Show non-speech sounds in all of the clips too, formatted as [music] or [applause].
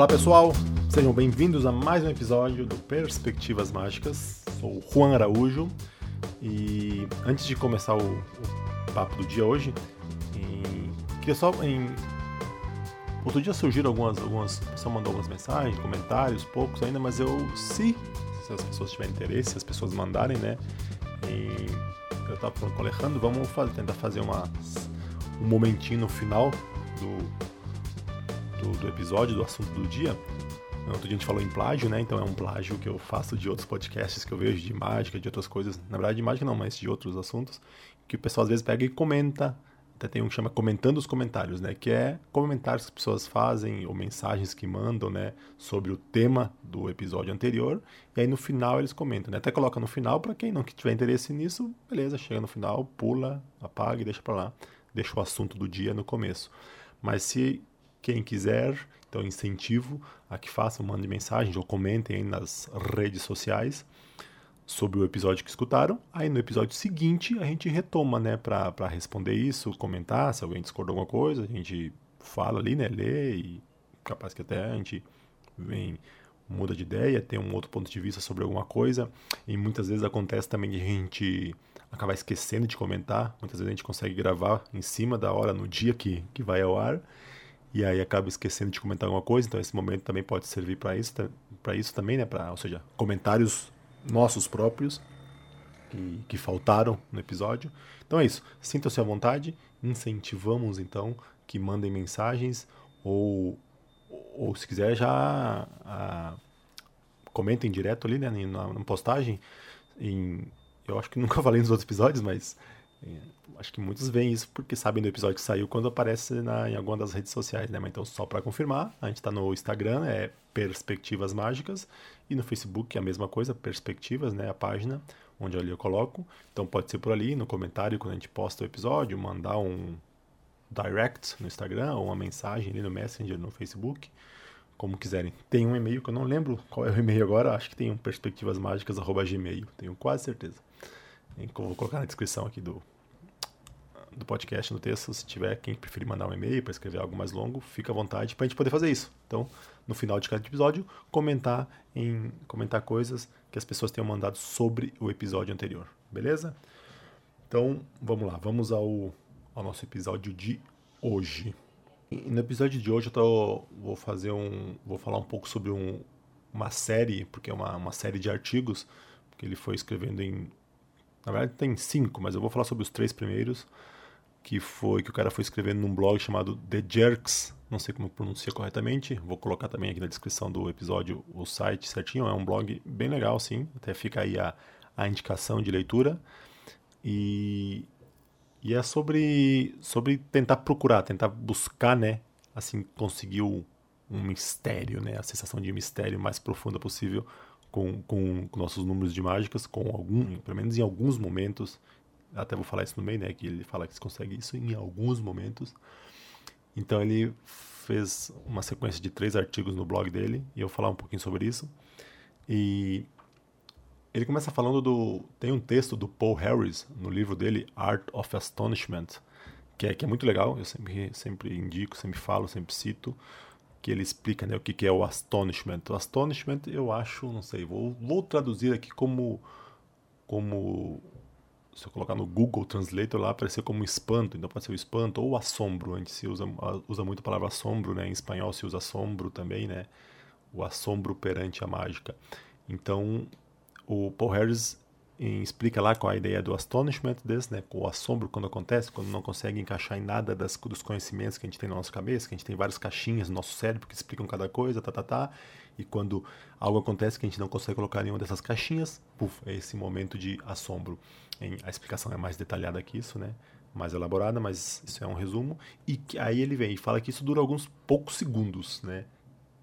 Olá pessoal, sejam bem-vindos a mais um episódio do Perspectivas Mágicas. Sou o Juan Araújo e antes de começar o, o papo do dia hoje, em, queria só em outro dia surgiram algumas, algumas, só mandou algumas mensagens, comentários, poucos ainda, mas eu se, se as pessoas tiverem interesse, se as pessoas mandarem, né? E eu estava falando com o Alejandro, vamos fazer, tentar fazer uma, um momentinho no final do do, do episódio, do assunto do dia. Outro dia a gente falou em plágio, né? Então é um plágio que eu faço de outros podcasts que eu vejo, de mágica, de outras coisas. Na verdade, de mágica não, mas de outros assuntos. Que o pessoal às vezes pega e comenta. Até tem um que chama Comentando os Comentários, né? Que é comentários que as pessoas fazem ou mensagens que mandam, né? Sobre o tema do episódio anterior. E aí no final eles comentam, né? Até coloca no final para quem não tiver interesse nisso, beleza, chega no final, pula, apaga e deixa para lá. Deixa o assunto do dia no começo. Mas se quem quiser, então incentivo a que façam, mandem mensagens ou comentem aí nas redes sociais sobre o episódio que escutaram. Aí no episódio seguinte a gente retoma, né, para responder isso, comentar, se alguém discordou alguma coisa, a gente fala ali, né, lê e capaz que até a gente vem muda de ideia, tem um outro ponto de vista sobre alguma coisa. E muitas vezes acontece também de a gente acabar esquecendo de comentar. Muitas vezes a gente consegue gravar em cima da hora, no dia que, que vai ao ar e aí acaba esquecendo de comentar alguma coisa, então esse momento também pode servir para isso, para isso também, né, para, ou seja, comentários nossos próprios que, que faltaram no episódio. Então é isso, sintam-se à vontade, incentivamos então que mandem mensagens ou ou se quiser já a, comentem direto ali, né, na, na postagem. Em eu acho que nunca [laughs] falei nos outros episódios, mas acho que muitos veem isso porque sabem do episódio que saiu quando aparece na, em alguma das redes sociais, né? Mas então, só para confirmar, a gente está no Instagram, é Perspectivas Mágicas, e no Facebook é a mesma coisa, Perspectivas, né? A página onde ali eu coloco. Então pode ser por ali, no comentário, quando a gente posta o episódio, mandar um direct no Instagram, ou uma mensagem ali no Messenger, no Facebook, como quiserem. Tem um e-mail que eu não lembro qual é o e-mail agora, acho que tem um perspectivasmágicas.gmail, tenho quase certeza. Vou colocar na descrição aqui do, do podcast, no texto, se tiver quem preferir mandar um e-mail para escrever algo mais longo, fica à vontade para a gente poder fazer isso. Então, no final de cada episódio, comentar em comentar coisas que as pessoas tenham mandado sobre o episódio anterior, beleza? Então, vamos lá, vamos ao, ao nosso episódio de hoje. E no episódio de hoje eu tô, vou fazer um, vou falar um pouco sobre um, uma série, porque é uma, uma série de artigos que ele foi escrevendo em na verdade tem cinco, mas eu vou falar sobre os três primeiros, que foi que o cara foi escrevendo num blog chamado The Jerks, não sei como pronuncia corretamente, vou colocar também aqui na descrição do episódio o site certinho, é um blog bem legal sim, até fica aí a, a indicação de leitura. E, e é sobre, sobre tentar procurar, tentar buscar, né, assim, conseguir um, um mistério, né, a sensação de mistério mais profunda possível com, com, com, nossos números de mágicas, com algum, pelo menos em alguns momentos, até vou falar isso no meio, né, que ele fala que se consegue isso em alguns momentos. Então ele fez uma sequência de três artigos no blog dele, e eu vou falar um pouquinho sobre isso. E ele começa falando do. Tem um texto do Paul Harris no livro dele, Art of Astonishment, que é, que é muito legal, eu sempre, sempre indico, sempre falo, sempre cito que ele explica né, o que, que é o astonishment. O astonishment eu acho, não sei, vou, vou traduzir aqui como, como se eu colocar no Google Translator lá, aparecer como espanto, então pode ser o espanto ou o assombro, a gente se usa, usa muito a palavra assombro, né? em espanhol se usa assombro também, né? o assombro perante a mágica. Então, o Paul Harris explica lá qual a ideia do astonishment desse, né, o assombro quando acontece, quando não consegue encaixar em nada das, dos conhecimentos que a gente tem na nossa cabeça, que a gente tem várias caixinhas no nosso cérebro que explicam cada coisa, tá, tá, tá, e quando algo acontece que a gente não consegue colocar nenhuma dessas caixinhas, puf, é esse momento de assombro. A explicação é mais detalhada que isso, né, mais elaborada, mas isso é um resumo, e aí ele vem e fala que isso dura alguns poucos segundos, né,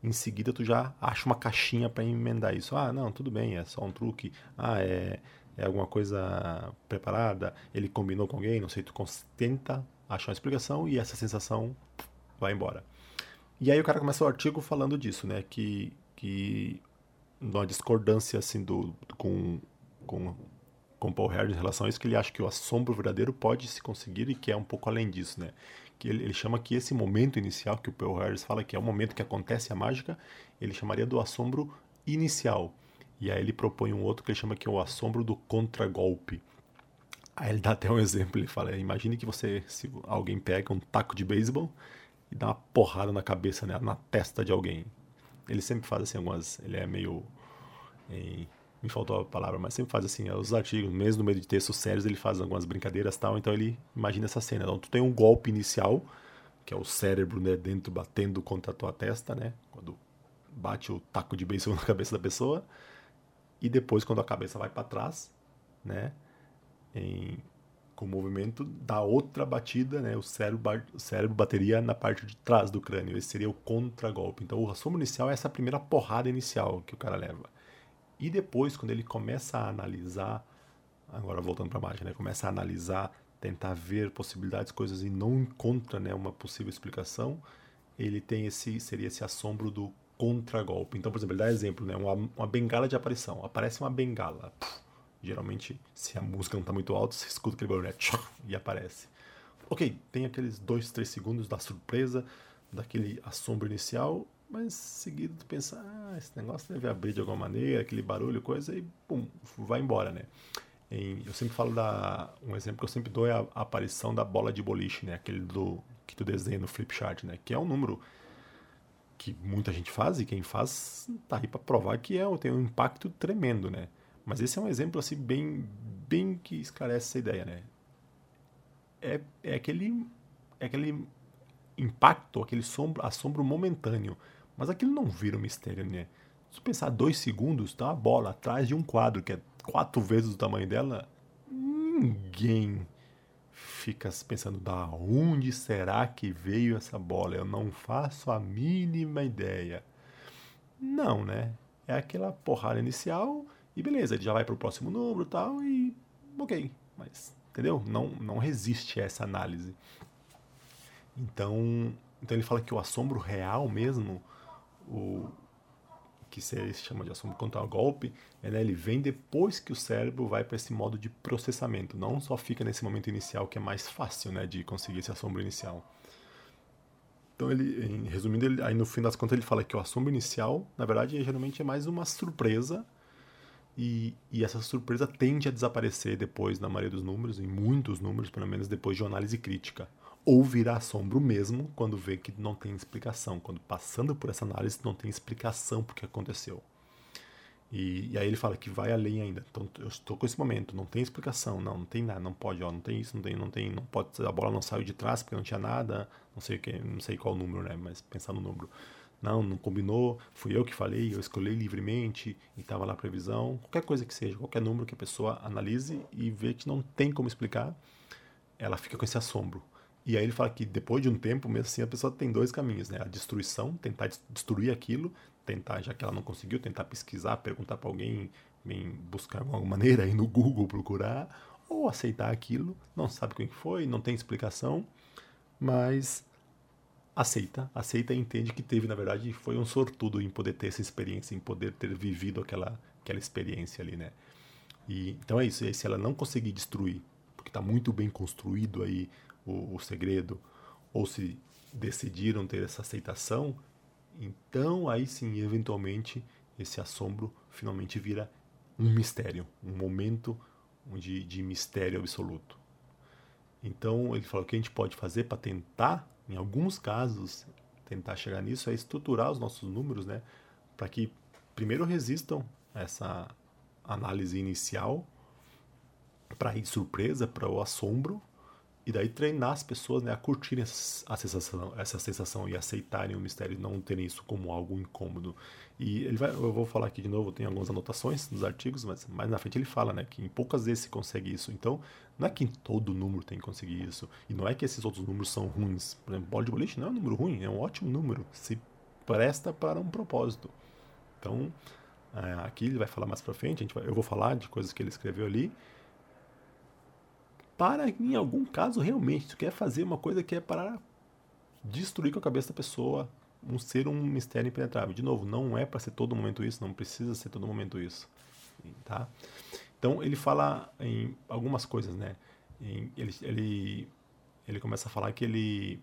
em seguida tu já acha uma caixinha para emendar isso. Ah, não, tudo bem, é só um truque. Ah, é é alguma coisa preparada, ele combinou com alguém, não sei, tu tenta achar uma explicação e essa sensação vai embora. E aí o cara começa o artigo falando disso, né, que, que uma discordância assim do, com, com com Paul Harris em relação a isso, que ele acha que o assombro verdadeiro pode se conseguir e que é um pouco além disso, né? Que ele, ele chama que esse momento inicial, que o Paul Harris fala que é o momento que acontece a mágica, ele chamaria do assombro inicial. E aí ele propõe um outro que ele chama que é o assombro do contragolpe. Aí ele dá até um exemplo, ele fala, imagine que você, se alguém pega um taco de beisebol e dá uma porrada na cabeça, né, na testa de alguém. Ele sempre faz assim algumas, ele é meio em, me faltou a palavra, mas sempre faz assim, os artigos, mesmo no meio de textos sérios, ele faz algumas brincadeiras tal, então ele imagina essa cena. Então tu tem um golpe inicial, que é o cérebro né, dentro batendo contra a tua testa, né? Quando bate o taco de beisebol [laughs] na cabeça da pessoa. E depois, quando a cabeça vai para trás, né? Em, com o movimento da outra batida, né? O cérebro, o cérebro bateria na parte de trás do crânio. Esse seria o contragolpe. Então, o assomo inicial é essa primeira porrada inicial que o cara leva. E depois, quando ele começa a analisar, agora voltando para a mágica, né? Começa a analisar, tentar ver possibilidades, coisas e não encontra, né, uma possível explicação, ele tem esse seria esse assombro do contragolpe. Então, por exemplo, ele dá exemplo, né, uma, uma bengala de aparição. Aparece uma bengala. Geralmente, se a música não está muito alta, você escuta aquele barulho, né, e aparece. Ok, tem aqueles dois, três segundos da surpresa, daquele assombro inicial, mas seguido tu pensa, ah, esse negócio deve abrir de alguma maneira, aquele barulho, coisa, e pum, vai embora, né? Em, eu sempre falo da. Um exemplo que eu sempre dou é a, a, aparição da bola de boliche, né? Aquele do que tu desenha no flip chart, né? Que é um número que muita gente faz e quem faz tá aí para provar que é, tem um impacto tremendo, né? Mas esse é um exemplo assim bem, bem que esclarece essa ideia, né? É, é aquele, é aquele impacto, aquele sombro, assombro momentâneo mas aquilo não vira um mistério, né? Se pensar dois segundos, tá uma bola atrás de um quadro que é quatro vezes o tamanho dela, ninguém fica pensando da onde será que veio essa bola? Eu não faço a mínima ideia. Não, né? É aquela porrada inicial e beleza, ele já vai para o próximo número tal e ok, mas entendeu? Não, não resiste a essa análise. Então, então ele fala que o assombro real mesmo o que se chama de contra o golpe, é, né, ele vem depois que o cérebro vai para esse modo de processamento, não só fica nesse momento inicial que é mais fácil né, de conseguir esse assombro inicial. Então, ele, em, resumindo, ele, aí no fim das contas ele fala que o assombro inicial, na verdade, geralmente é mais uma surpresa e, e, essa surpresa tende a desaparecer depois na maioria dos números, em muitos números, pelo menos depois de uma análise crítica ou virar assombro mesmo quando vê que não tem explicação, quando passando por essa análise não tem explicação porque aconteceu. E, e, aí ele fala que vai além ainda. Então eu estou com esse momento, não tem explicação, não, não tem nada, não pode, ó, não tem isso, não tem, não tem, não pode, a bola não saiu de trás porque não tinha nada, não sei o que, não sei qual número, né, mas pensar no número. Não, não combinou, fui eu que falei, eu escolhi livremente e estava lá a previsão, qualquer coisa que seja, qualquer número que a pessoa analise e vê que não tem como explicar, ela fica com esse assombro. E aí ele fala que depois de um tempo, mesmo assim, a pessoa tem dois caminhos, né? A destruição, tentar destruir aquilo, tentar, já que ela não conseguiu, tentar pesquisar, perguntar para alguém, buscar de alguma [laughs] maneira, aí no Google procurar, ou aceitar aquilo, não sabe quem foi, não tem explicação, mas aceita, aceita e entende que teve, na verdade, foi um sortudo em poder ter essa experiência, em poder ter vivido aquela, aquela experiência ali, né? E, então é isso, e aí, se ela não conseguir destruir, porque está muito bem construído aí o, o segredo, ou se decidiram ter essa aceitação, então aí sim, eventualmente, esse assombro finalmente vira um mistério, um momento de, de mistério absoluto. Então ele falou que a gente pode fazer para tentar, em alguns casos, tentar chegar nisso é estruturar os nossos números, né, para que primeiro resistam a essa análise inicial, para ir surpresa, para o assombro, e daí treinar as pessoas né, a curtirem essa sensação, essa sensação e aceitarem o mistério e não terem isso como algo incômodo. E ele vai, eu vou falar aqui de novo, tem algumas anotações nos artigos, mas mais na frente ele fala né, que em poucas vezes se consegue isso. Então, não é que em todo número tem que conseguir isso. E não é que esses outros números são ruins. Por exemplo, bola de boliche não é um número ruim, é um ótimo número. Se presta para um propósito. Então, é, aqui ele vai falar mais para frente, vai, eu vou falar de coisas que ele escreveu ali para, em algum caso, realmente, tu quer fazer uma coisa que é para destruir com a cabeça da pessoa, um ser um mistério impenetrável. De novo, não é para ser todo momento isso, não precisa ser todo momento isso, tá? Então ele fala em algumas coisas, né? Em, ele, ele, ele começa a falar que ele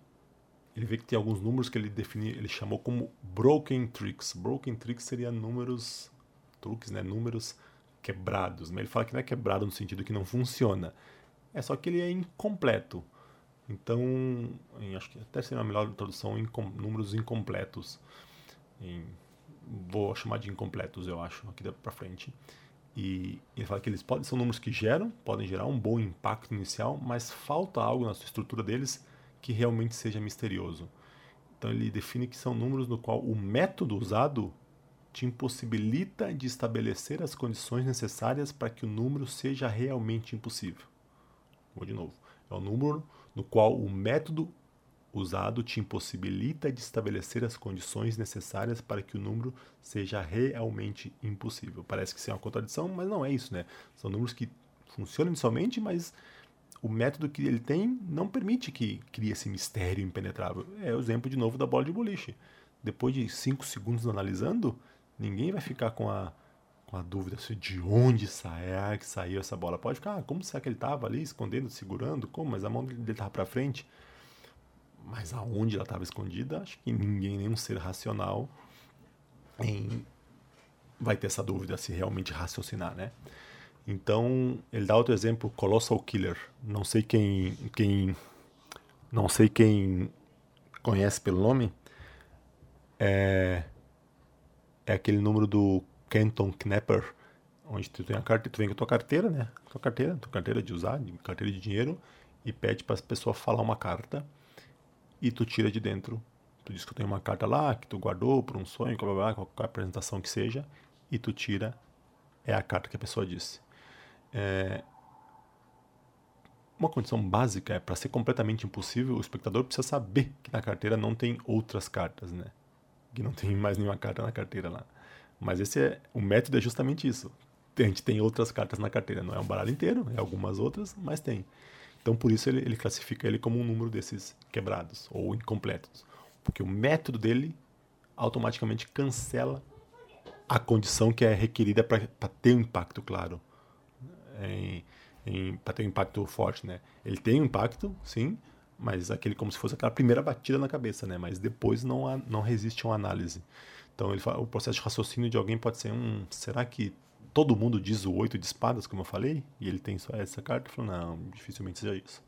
ele vê que tem alguns números que ele define, ele chamou como broken tricks. Broken tricks seria números truques, né? Números quebrados. Mas ele fala que não é quebrado no sentido que não funciona. É só que ele é incompleto. Então, em, acho que até seria a melhor tradução em números incompletos. Em, vou chamar de incompletos, eu acho, aqui para frente. E ele fala que eles podem ser números que geram, podem gerar um bom impacto inicial, mas falta algo na sua estrutura deles que realmente seja misterioso. Então ele define que são números no qual o método usado te impossibilita de estabelecer as condições necessárias para que o número seja realmente impossível. Vou de novo. É o número no qual o método usado te impossibilita de estabelecer as condições necessárias para que o número seja realmente impossível. Parece que isso é uma contradição, mas não é isso, né? São números que funcionam inicialmente, mas o método que ele tem não permite que crie esse mistério impenetrável. É o exemplo de novo da bola de boliche. Depois de cinco segundos analisando, ninguém vai ficar com a, com a dúvida de onde sai, que saiu essa bola. Pode ficar, ah, como será que ele estava ali, escondendo, segurando? Como? Mas a mão dele estava para frente. Mas aonde ela estava escondida, acho que ninguém, nenhum ser racional, em... vai ter essa dúvida se realmente raciocinar, né? Então, ele dá outro exemplo, Colossal Killer. Não sei quem, quem não sei quem conhece pelo nome. É, é aquele número do Kenton Knapper, onde tu tem a carta, tu vem com a tua carteira, né? Tua carteira, tua carteira de usar, de, carteira de dinheiro, e pede para a pessoa falar uma carta e tu tira de dentro. Tu diz que tu tem uma carta lá que tu guardou por um sonho, qualquer apresentação que seja, e tu tira é a carta que a pessoa disse. É, uma condição básica é para ser completamente impossível, o espectador precisa saber que na carteira não tem outras cartas, né? Que não tem mais nenhuma carta na carteira lá. Mas esse é o método é justamente isso. A gente tem outras cartas na carteira, não é um baralho inteiro, é algumas outras, mas tem. Então por isso ele, ele classifica ele como um número desses quebrados ou incompletos, porque o método dele automaticamente cancela a condição que é requerida para ter um impacto claro para ter um impacto forte, né? Ele tem um impacto, sim, mas aquele como se fosse aquela primeira batida na cabeça, né? Mas depois não há, não resiste a uma análise. Então ele fala, o processo de raciocínio de alguém pode ser um, será que todo mundo diz o oito de espadas, como eu falei, e ele tem só essa carta? Ele falou, não, dificilmente seja isso.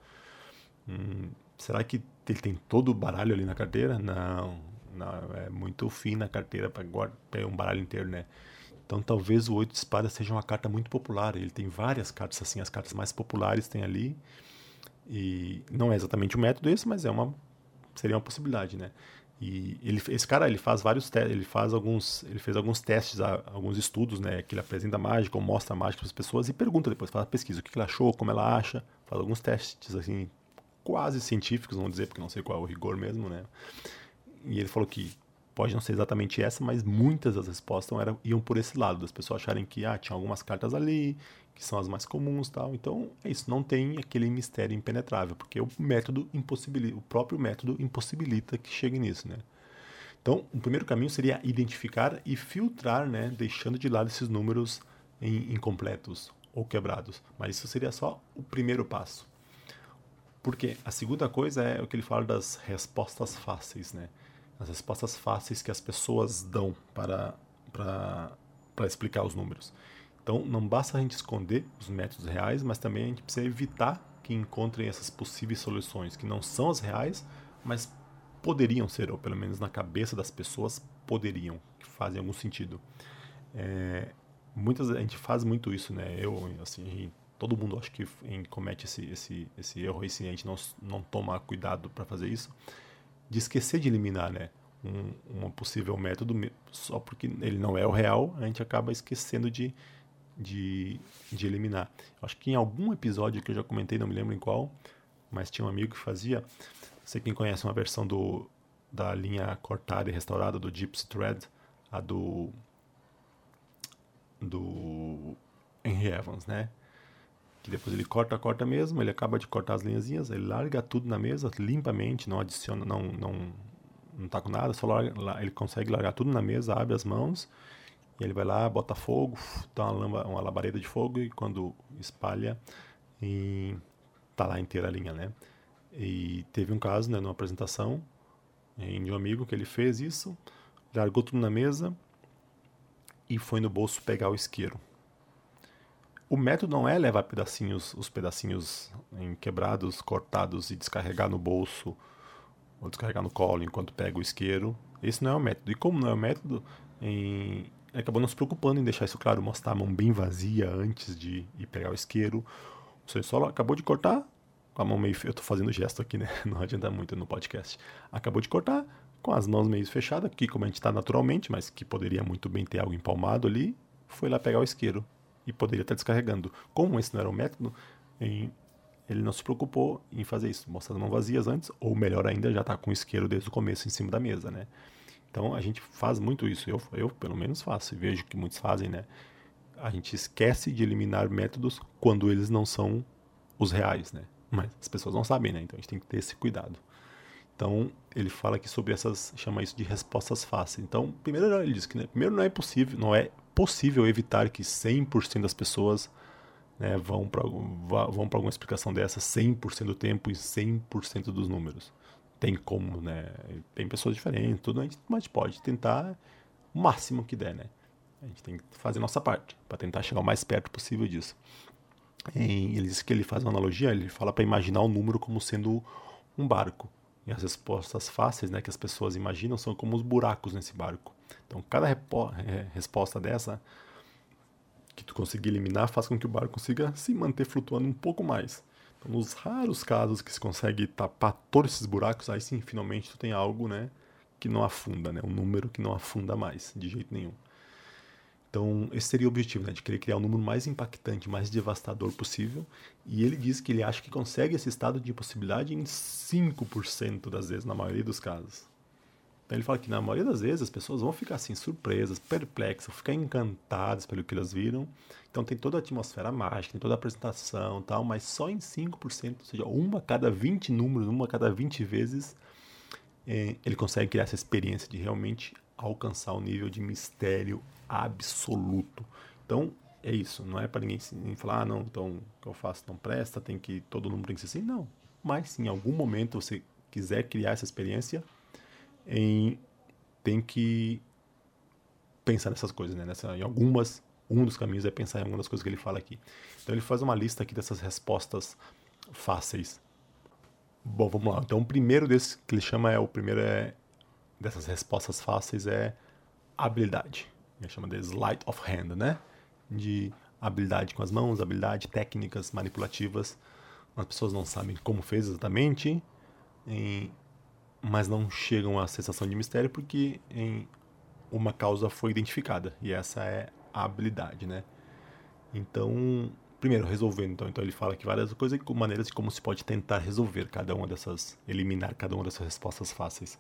Hum, será que ele tem todo o baralho ali na carteira? Não, não é muito fino na carteira para pegar um baralho inteiro, né? Então talvez o oito de espadas seja uma carta muito popular. Ele tem várias cartas assim, as cartas mais populares tem ali. E não é exatamente o método esse, mas é uma seria uma possibilidade, né? E ele, esse cara ele faz vários testes, ele faz alguns, ele fez alguns testes, alguns estudos, né? Que ele apresenta mágica, ou mostra mágica para as pessoas e pergunta depois, faz a pesquisa, o que, ele achou, como ela acha, faz alguns testes assim quase científicos, vamos dizer, porque não sei qual é o rigor mesmo, né? E ele falou que pode não ser exatamente essa, mas muitas das respostas eram, iam por esse lado, das pessoas acharem que ah, tinha algumas cartas ali, que são as mais comuns tal. Então, é isso, não tem aquele mistério impenetrável, porque o método impossibilita, o próprio método impossibilita que chegue nisso, né? Então, o primeiro caminho seria identificar e filtrar, né, deixando de lado esses números incompletos ou quebrados. Mas isso seria só o primeiro passo. Porque a segunda coisa é o que ele fala das respostas fáceis, né? As respostas fáceis que as pessoas dão para, para, para explicar os números. Então, não basta a gente esconder os métodos reais, mas também a gente precisa evitar que encontrem essas possíveis soluções que não são as reais, mas poderiam ser, ou pelo menos na cabeça das pessoas poderiam, que fazem algum sentido. É, muitas a gente faz muito isso, né? Eu, assim, todo mundo acho que comete esse, esse, esse erro aí, se a gente não, não toma cuidado para fazer isso de esquecer de eliminar, né? Um, um possível método só porque ele não é o real, a gente acaba esquecendo de, de, de eliminar. Acho que em algum episódio que eu já comentei, não me lembro em qual, mas tinha um amigo que fazia. Sei quem conhece uma versão do, da linha cortada e restaurada do Gypsy Thread, a do do Henry Evans, né? Que depois ele corta, corta mesmo, ele acaba de cortar as linhazinhas, ele larga tudo na mesa limpamente, não adiciona, não não não tá com nada, só larga, ele consegue largar tudo na mesa, abre as mãos E ele vai lá, bota fogo, dá uma, lamba, uma labareda de fogo e quando espalha, e tá lá inteira a linha, né? E teve um caso, né, numa apresentação de um amigo que ele fez isso, largou tudo na mesa e foi no bolso pegar o isqueiro. O método não é levar pedacinhos, os pedacinhos quebrados, cortados e descarregar no bolso ou descarregar no colo enquanto pega o isqueiro. Esse não é o método. E como não é o método, em... acabou não se preocupando em deixar isso claro, mostrar a mão bem vazia antes de ir pegar o isqueiro. Você só acabou de cortar, com a mão meio. Eu estou fazendo gesto aqui, né? [laughs] Não adianta muito no podcast. Acabou de cortar, com as mãos meio fechadas, aqui como a gente está naturalmente, mas que poderia muito bem ter algo empalmado ali, foi lá pegar o isqueiro e poderia estar descarregando. Como esse não era o método, em, ele não se preocupou em fazer isso, mostrar as mãos vazias antes, ou melhor ainda, já está com o isqueiro desde o começo em cima da mesa, né? Então a gente faz muito isso, eu, eu pelo menos faço, e vejo que muitos fazem, né? A gente esquece de eliminar métodos quando eles não são os reais, né? Mas as pessoas não sabem, né? Então a gente tem que ter esse cuidado. Então, ele fala aqui sobre essas, chama isso de respostas fáceis. Então, primeiro ele diz que né, primeiro não é possível, não é possível evitar que 100% das pessoas né, vão para vão alguma explicação dessa 100% do tempo e 100% dos números. Tem como, né? Tem pessoas diferentes, tudo, a gente, mas pode tentar o máximo que der, né? A gente tem que fazer a nossa parte para tentar chegar o mais perto possível disso. Ele diz que ele faz uma analogia, ele fala para imaginar o número como sendo um barco. E as respostas fáceis né, que as pessoas imaginam são como os buracos nesse barco. Então, cada resposta dessa que tu conseguir eliminar faz com que o barco consiga se manter flutuando um pouco mais. Então, nos raros casos que se consegue tapar todos esses buracos, aí sim, finalmente tu tem algo né, que não afunda, né, um número que não afunda mais, de jeito nenhum. Então, esse seria o objetivo, né, de querer criar o um número mais impactante, mais devastador possível. E ele diz que ele acha que consegue esse estado de impossibilidade em 5% das vezes, na maioria dos casos. Então, ele fala que na maioria das vezes as pessoas vão ficar assim, surpresas, perplexas, ficar encantadas pelo que elas viram. Então, tem toda a atmosfera mágica, tem toda a apresentação tal, mas só em 5%, ou seja, uma cada 20 números, uma cada 20 vezes, eh, ele consegue criar essa experiência de realmente alcançar o nível de mistério absoluto. Então, é isso. Não é para ninguém, falar, ah, não, então o que eu faço não presta, tem que todo mundo tem que ser assim. Não. Mas se em algum momento você quiser criar essa experiência, em, tem que pensar nessas coisas, né? Nessa, em algumas, um dos caminhos é pensar em algumas das coisas que ele fala aqui. Então ele faz uma lista aqui dessas respostas fáceis. Bom, vamos lá. Então o primeiro desses que ele chama é o primeiro é dessas respostas fáceis é habilidade. Ele chama de sleight of hand, né? De habilidade com as mãos, habilidade, técnicas manipulativas. As pessoas não sabem como fez exatamente, em, mas não chegam à sensação de mistério porque em uma causa foi identificada e essa é a habilidade, né? Então, primeiro resolvendo, então, então ele fala aqui várias coisas e maneiras de como se pode tentar resolver cada uma dessas, eliminar cada uma dessas respostas fáceis.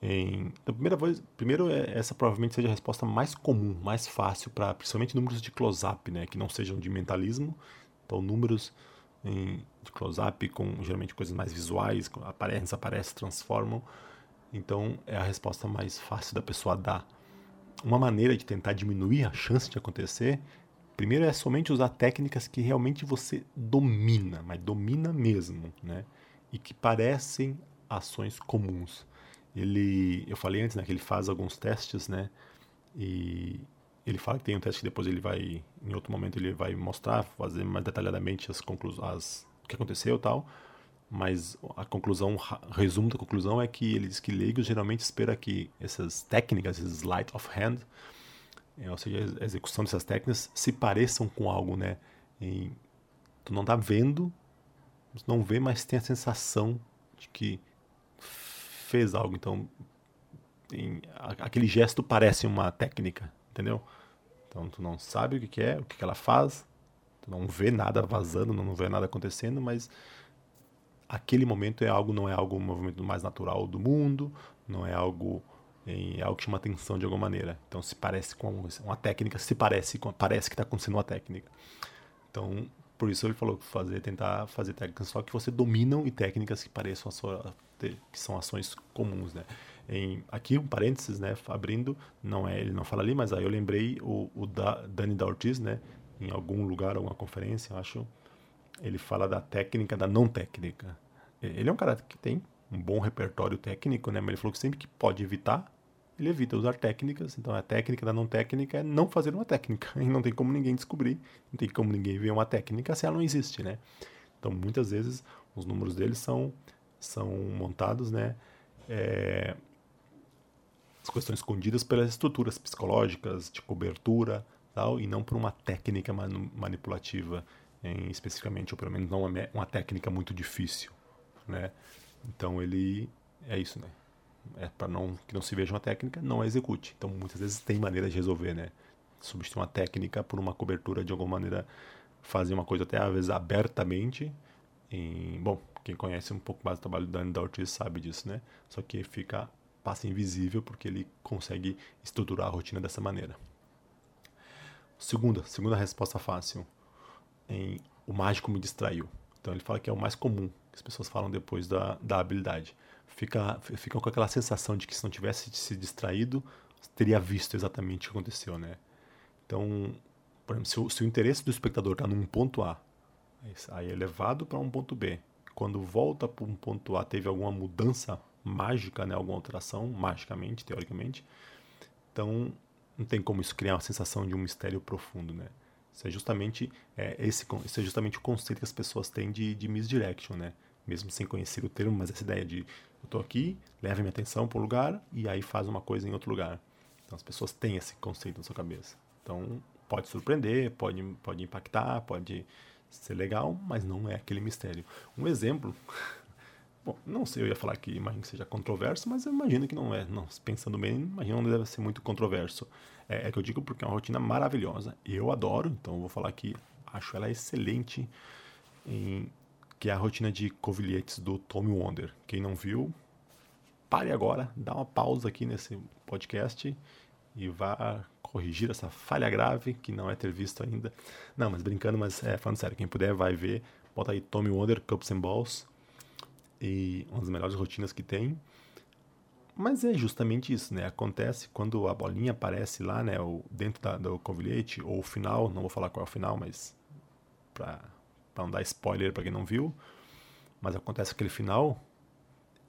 Em, então, primeira vez, primeiro, é, essa provavelmente seja a resposta mais comum, mais fácil para principalmente números de close-up, né, que não sejam de mentalismo. Então, números em, close-up com geralmente coisas mais visuais, aparecem, desaparecem, transformam. Então, é a resposta mais fácil da pessoa dar. Uma maneira de tentar diminuir a chance de acontecer, primeiro é somente usar técnicas que realmente você domina, mas domina mesmo, né? E que parecem ações comuns ele, eu falei antes, né, que ele faz alguns testes, né, e ele fala que tem um teste que depois ele vai, em outro momento ele vai mostrar, fazer mais detalhadamente as conclusões, o que aconteceu e tal, mas a conclusão, resumo da conclusão é que ele diz que leigos geralmente espera que essas técnicas, esses light of hand, é, ou seja, a execução dessas técnicas, se pareçam com algo, né, e tu não tá vendo, não vê, mas tem a sensação de que fez algo. Então, em, aquele gesto parece uma técnica, entendeu? Então, tu não sabe o que, que é, o que, que ela faz, tu não vê nada vazando, não vê nada acontecendo, mas aquele momento é algo, não é algo um movimento mais natural do mundo, não é algo é algo que chama atenção de alguma maneira. Então se parece com uma técnica, se parece com, parece que está acontecendo uma técnica. Então por isso ele falou fazer, tentar fazer técnicas só que você dominam e técnicas que pareçam a sua, que são ações comuns, né? Em, aqui um parênteses, né, abrindo, não é, ele não fala ali, mas aí eu lembrei o, o da, Dani da Ortiz, né, em algum lugar, alguma conferência, eu acho, ele fala da técnica da não técnica. Ele é um cara que tem um bom repertório técnico, né, mas ele falou que sempre que pode evitar, ele evita usar técnicas. Então a técnica da não técnica é não fazer uma técnica. [laughs] E não tem como ninguém descobrir, não tem como ninguém ver uma técnica se ela não existe, né? Então muitas vezes os números deles são são montados, né? É, as questões escondidas pelas estruturas psicológicas de cobertura, tal, e não por uma técnica manipulativa, em, especificamente, ou pelo menos não uma, uma técnica muito difícil, né? Então ele é isso, né? é, para não que não se veja uma técnica, não a execute. Então muitas vezes tem maneira de resolver, né? Substituir uma técnica por uma cobertura de alguma maneira, fazer uma coisa até às vezes abertamente. E, bom, quem conhece um pouco mais do trabalho do Dani Ortiz sabe disso, né? Só que fica passa invisível porque ele consegue estruturar a rotina dessa maneira. Segunda, segunda resposta fácil. Em, o mágico me distraiu. Então ele fala que é o mais comum que as pessoas falam depois da, da habilidade fica, fica com aquela sensação de que se não tivesse se distraído, teria visto exatamente o que aconteceu, né? Então, por exemplo, se o, se o interesse do espectador está num ponto A, aí é levado para um ponto B, quando volta para um ponto A teve alguma mudança mágica, né, alguma alteração, magicamente, teoricamente, então não tem como isso criar uma sensação de um mistério profundo, né? Isso é justamente, é, esse, isso é justamente o conceito que as pessoas têm de, de misdirection, né? Mesmo sem conhecer o termo, mas essa ideia de eu estou aqui, leva minha atenção para um lugar e aí faz uma coisa em outro lugar. Então as pessoas têm esse conceito na sua cabeça. Então pode surpreender, pode, pode impactar, pode ser legal, mas não é aquele mistério. Um exemplo, [laughs] bom, não sei, eu ia falar que imagino que seja controverso, mas eu imagino que não é. Não, pensando bem, imagino que não deve ser muito controverso. É, é que eu digo porque é uma rotina maravilhosa. Eu adoro, então eu vou falar que acho ela excelente em que é a rotina de covilhetes do Tommy Wonder. Quem não viu, pare agora, dá uma pausa aqui nesse podcast e vá corrigir essa falha grave que não é ter visto ainda. Não, mas brincando, mas é, falando sério, quem puder vai ver, bota aí Tommy Wonder, Cups and Balls, e uma das melhores rotinas que tem. Mas é justamente isso, né? Acontece quando a bolinha aparece lá, né? O, dentro da, do covilhete, ou o final, não vou falar qual é o final, mas para para não dar spoiler para quem não viu, mas acontece aquele final,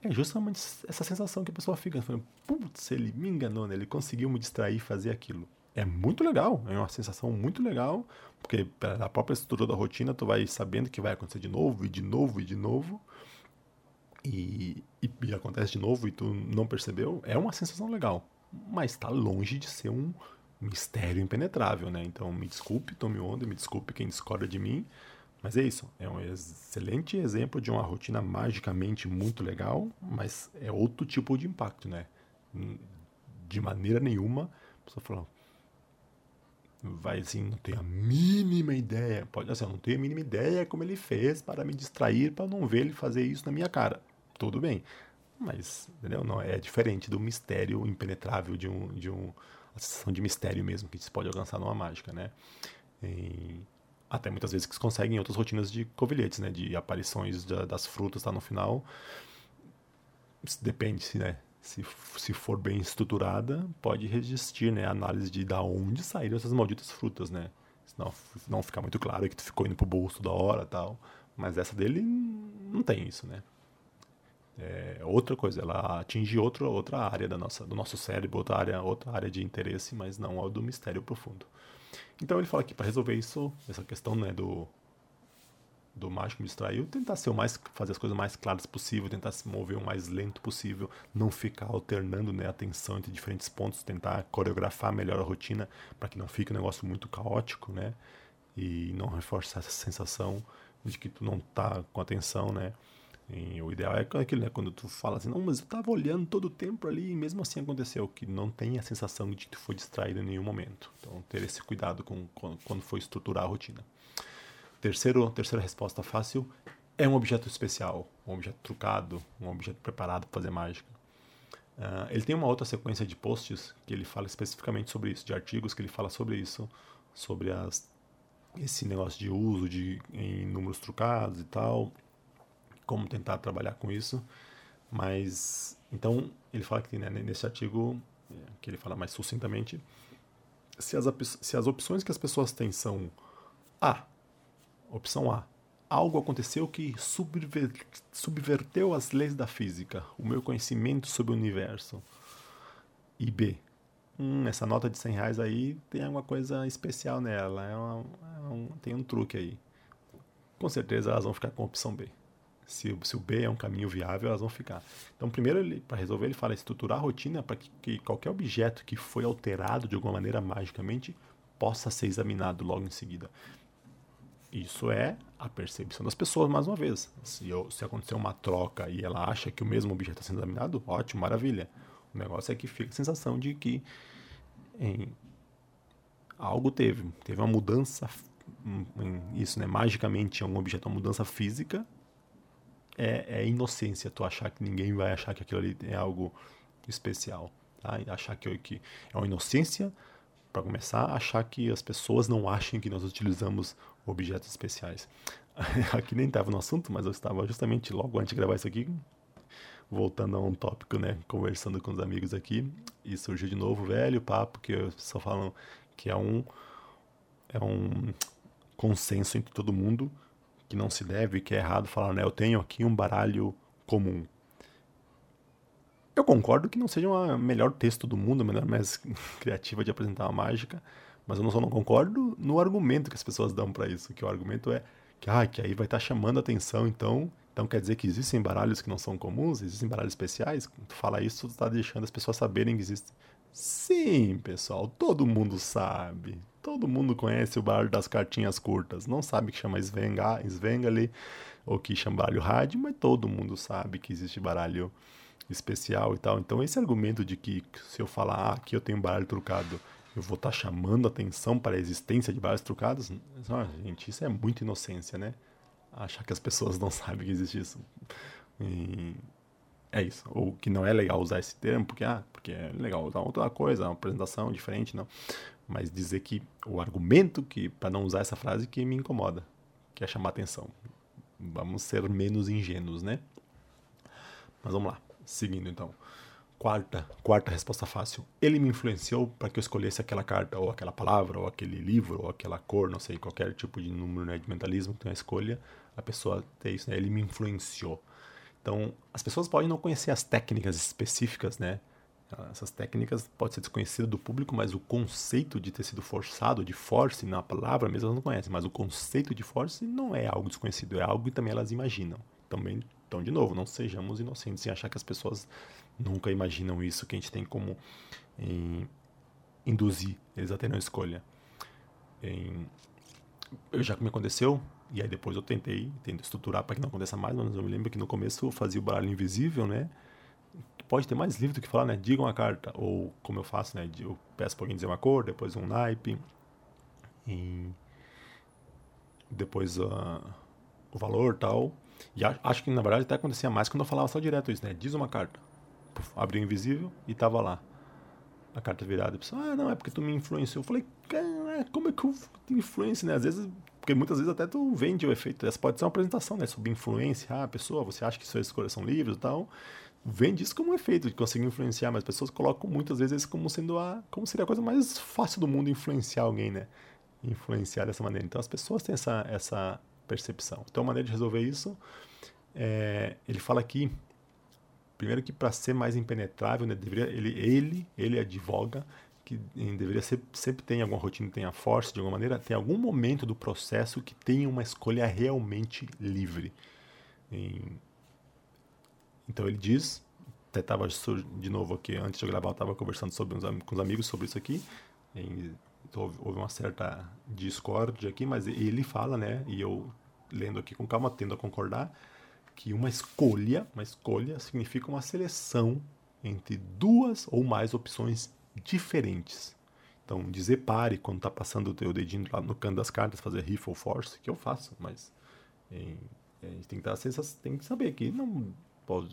é justamente essa sensação que a pessoa fica, falando, putz, ele me enganou, né? ele conseguiu me distrair e fazer aquilo. É muito legal, é uma sensação muito legal, porque pela própria estrutura da rotina tu vai sabendo que vai acontecer de novo, e de novo, e de novo, e, e, e acontece de novo e tu não percebeu, é uma sensação legal, mas está longe de ser um mistério impenetrável, né? Então me desculpe, tome onda, me desculpe quem discorda de mim, mas é isso, é um excelente exemplo de uma rotina magicamente muito legal, mas é outro tipo de impacto, né? De maneira nenhuma, a pessoa fala, vai assim, não tenho a mínima ideia, pode assim, não tenho a mínima ideia como ele fez para me distrair, para não ver ele fazer isso na minha cara. Tudo bem, mas entendeu? Não é diferente do mistério impenetrável de um de um a sensação de mistério mesmo que se pode alcançar numa mágica, né? Até muitas vezes que se conseguem outras rotinas de covilhetes, né? De aparições da, das frutas tá no final. Depende, né? Se, se for bem estruturada, pode resistir, né? A análise de da onde saíram essas malditas frutas, né? Senão não fica muito claro que tu ficou indo pro bolso da hora tal. Mas essa dele não tem isso, né? É outra coisa, ela atinge outra, outra área da nossa, do nosso cérebro, outra área, outra área de interesse, mas não a do mistério profundo. Então ele fala que para resolver isso, essa questão né, do, do mágico me distraiu, tentar ser o mais, fazer as coisas mais claras possível, tentar se mover o mais lento possível, não ficar alternando né, a atenção entre diferentes pontos, tentar coreografar melhor a rotina para que não fique um negócio muito caótico, né? E não reforçar essa sensação de que tu não tá com atenção, né? E o ideal é aquilo, né? Quando tu fala assim, não, mas eu tava olhando todo o tempo ali e mesmo assim aconteceu, que não tem a sensação de que tu foi distraído em nenhum momento. Então, ter esse cuidado com, quando, quando for estruturar a rotina. Terceiro, terceira resposta fácil é um objeto especial, um objeto trucado, um objeto preparado para fazer mágica. Uh, ele tem uma outra sequência de posts que ele fala especificamente sobre isso, de artigos que ele fala sobre isso, sobre as, esse negócio de uso de, em números trucados e tal, como tentar trabalhar com isso. Mas, então, ele fala que né, nesse artigo, que ele fala mais sucintamente, se as, se as opções que as pessoas têm são A, opção A, algo aconteceu que subver, subverteu as leis da física, o meu conhecimento sobre o universo. E B, hum, essa nota de 100 reais aí tem alguma coisa especial nela, é uma, é um, tem um truque aí. Com certeza elas vão ficar com a opção B. Se, se o B é um caminho viável, elas vão ficar. Então, primeiro, para resolver, ele fala estruturar a rotina para que, que qualquer objeto que foi alterado de alguma maneira magicamente possa ser examinado logo em seguida. Isso é a percepção das pessoas, mais uma vez. Se, eu, se acontecer uma troca e ela acha que o mesmo objeto está sendo examinado, ótimo, maravilha. O negócio é que fica a sensação de que em, algo teve, teve uma mudança, em, isso, né? Magicamente é um objeto, uma mudança física. É, é, inocência tu achar que ninguém vai achar que aquilo ali é algo especial. Tá? Achar que, que é uma inocência, para começar, achar que as pessoas não achem que nós utilizamos objetos especiais. [laughs] Aqui nem estava no assunto, mas eu estava justamente logo antes de gravar isso aqui, voltando a um tópico, né, conversando com os amigos aqui, e surgiu de novo o velho papo que só falam que é um é um consenso entre todo mundo que não se deve, que é errado falar, né, eu tenho aqui um baralho comum. Eu concordo que não seja o melhor texto do mundo, a melhor mais [laughs] criativa de apresentar uma mágica, mas eu não só não concordo no argumento que as pessoas dão para isso, que o argumento é que, ah, que aí vai estar tá chamando atenção, então, então quer dizer que existem baralhos que não são comuns, existem baralhos especiais? Tu fala isso, tu está deixando as pessoas saberem que existem. Sim, pessoal, todo mundo sabe. Todo mundo conhece o baralho das cartinhas curtas. Não sabe que chama Svenga, Svengali ou que chama baralho rádio, mas todo mundo sabe que existe baralho especial e tal. Então esse argumento de que se eu falar ah, eu tenho baralho trucado, eu vou estar tá chamando atenção para a existência de vários trucados. Ah, gente, isso é muita inocência, né? Achar que as pessoas não [laughs] sabem que existe isso. E é isso. Ou que não é legal usar esse termo, porque, ah, porque é legal usar outra coisa, uma apresentação diferente, não. Mas dizer que o argumento que para não usar essa frase que me incomoda, que é chamar atenção. Vamos ser menos ingênuos, né? Mas vamos lá. Seguindo então. Quarta, quarta resposta fácil. Ele me influenciou para que eu escolhesse aquela carta, ou aquela palavra, ou aquele livro, ou aquela cor, não sei, qualquer tipo de número né, de mentalismo, tem a escolha, a pessoa tem isso, né? Ele me influenciou. Então, as pessoas podem não conhecer as técnicas específicas, né? Essas técnicas podem ser desconhecidas do público, mas o conceito de ter sido forçado, de force, na palavra mesmo elas não conhecem, mas o conceito de force não é algo desconhecido, é algo que também elas imaginam. Também, então, de novo, não sejamos inocentes em achar que as pessoas nunca imaginam isso, que a gente tem como em, induzir eles a terem uma escolha. Em, eu já me aconteceu, e aí depois eu tentei, tento estruturar para que não aconteça mais, mas eu me lembro que no começo eu fazia o baralho invisível, né? Pode ter mais livro do que falar, né? Diga uma carta, ou como eu faço, né? Eu peço para alguém dizer uma cor, depois um naipe, e depois uh, o valor tal. E acho que na verdade até acontecia mais quando eu falava só direto isso, né? Diz uma carta abriu invisível e tava lá. A carta virada. A pessoa, ah, não, é porque tu me influenciou. Eu falei, cara, como é que eu te influencio, né? Às vezes, porque muitas vezes até tu vende o efeito. Essa pode ser uma apresentação, né? Sobre influência. Ah, pessoa, você acha que suas escolhas são livres e tal. Vende isso como um efeito de conseguir influenciar, mas as pessoas colocam muitas vezes como sendo a. como seria a coisa mais fácil do mundo influenciar alguém, né? Influenciar dessa maneira. Então as pessoas têm essa, essa percepção. Então a maneira de resolver isso. É, ele fala aqui primeiro que para ser mais impenetrável, né, deveria, ele, ele, ele advoga que deveria ser, sempre tem alguma rotina, tenha força de alguma maneira, tem algum momento do processo que tenha uma escolha realmente livre. Então ele diz, até estava de novo aqui, antes de eu gravar, estava conversando sobre, com os amigos sobre isso aqui, houve, houve uma certa discórdia aqui, mas ele fala, né, e eu lendo aqui com calma, tendo a concordar, que uma escolha, uma escolha significa uma seleção entre duas ou mais opções diferentes. Então, dizer pare quando está passando o teu dedinho lá no canto das cartas, fazer riff ou force, que eu faço, mas é, é, tem, que dar tem que saber que não,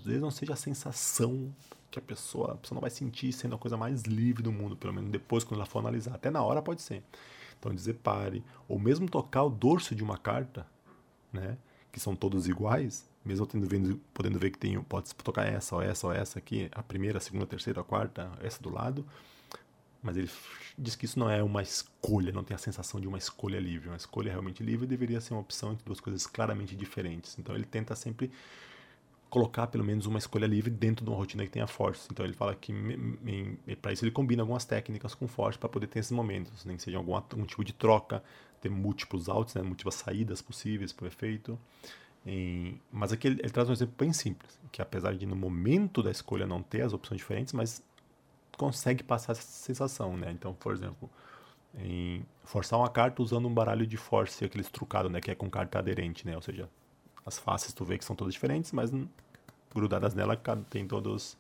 vezes não seja a sensação que a pessoa, a pessoa não vai sentir sendo a coisa mais livre do mundo, pelo menos depois quando ela for analisar. Até na hora pode ser. Então, dizer pare, ou mesmo tocar o dorso de uma carta, né? que são todos iguais, mesmo tendo vendo, podendo ver que tem, pode tocar essa ou essa ou essa aqui, a primeira, a segunda, a terceira, a quarta, essa do lado, mas ele diz que isso não é uma escolha, não tem a sensação de uma escolha livre. Uma escolha realmente livre deveria ser uma opção entre duas coisas claramente diferentes. Então ele tenta sempre colocar pelo menos uma escolha livre dentro de uma rotina que tenha force. Então ele fala que para isso ele combina algumas técnicas com force para poder ter esses momentos, nem que seja algum, algum tipo de troca, ter múltiplos outs, né, múltiplas saídas possíveis o efeito. mas aqui ele, ele, traz um exemplo bem simples, que apesar de no momento da escolha não ter as opções diferentes, mas consegue passar essa sensação, né? Então, por exemplo, em forçar uma carta usando um baralho de force, aquele trucado, né? Que é com carta aderente, né? Ou seja, as faces tu vê que são todas diferentes, mas grudadas nela tem todas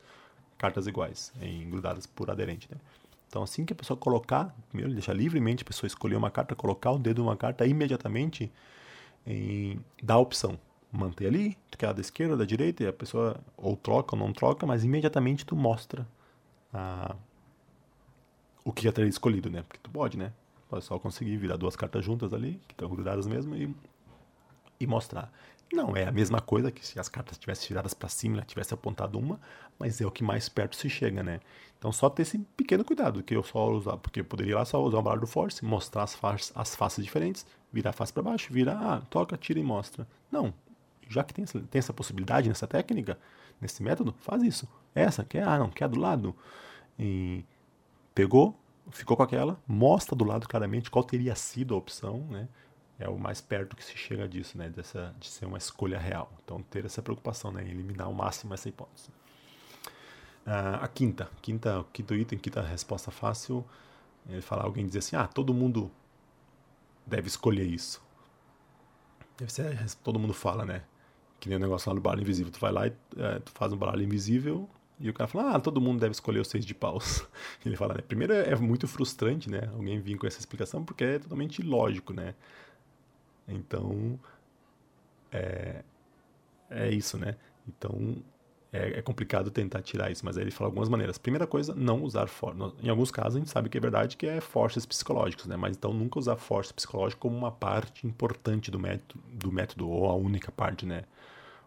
cartas iguais, em, grudadas por aderente, né? Então, assim que a pessoa colocar, primeiro deixar livremente a pessoa escolher uma carta, colocar o dedo numa carta, imediatamente em, dá a opção. Manter ali, tu quer a da esquerda, da direita, e a pessoa ou troca ou não troca, mas imediatamente tu mostra a, o que já teria escolhido, né? Porque tu pode, né? Pode só conseguir virar duas cartas juntas ali, que estão grudadas mesmo, e, e mostrar. Não é a mesma coisa que se as cartas tivessem viradas para cima, ela tivesse apontado uma, mas é o que mais perto se chega, né? Então só ter esse pequeno cuidado, que eu só usar, porque eu poderia lá só usar o baralho do Force, mostrar as, faces, as faces diferentes, virar a face para baixo, virar, ah, toca, tira e mostra. Não, já que tem essa, tem essa possibilidade nessa técnica, nesse método, faz isso. Essa, quer? Ah, não, quer do lado? E pegou, ficou com aquela, mostra do lado claramente qual teria sido a opção, né? É o mais perto que se chega disso, né? Dessa, de ser uma escolha real. Então, ter essa preocupação, né? Eliminar ao máximo essa hipótese. Ah, a quinta, quinta, quinto item, quinta resposta fácil, ele fala, alguém dizer assim, ah, todo mundo deve escolher isso. Deve ser, todo mundo fala, né? Que nem o negócio lá do baralho invisível. Tu vai lá e é, tu faz um baralho invisível e o cara fala, ah, todo mundo deve escolher o seis de paus. [laughs] Ele fala, né? Primeiro é muito frustrante, né? Alguém vir com essa explicação, porque é totalmente ilógico, né? Então, é, é isso, né? Então, é, é, complicado tentar tirar isso, mas aí ele fala algumas maneiras. Primeira coisa, não usar force. Em alguns casos a gente sabe que é verdade que é forças psicológicas, né? Mas então nunca usar força psicológica como uma parte importante do método, do método ou a única parte, né?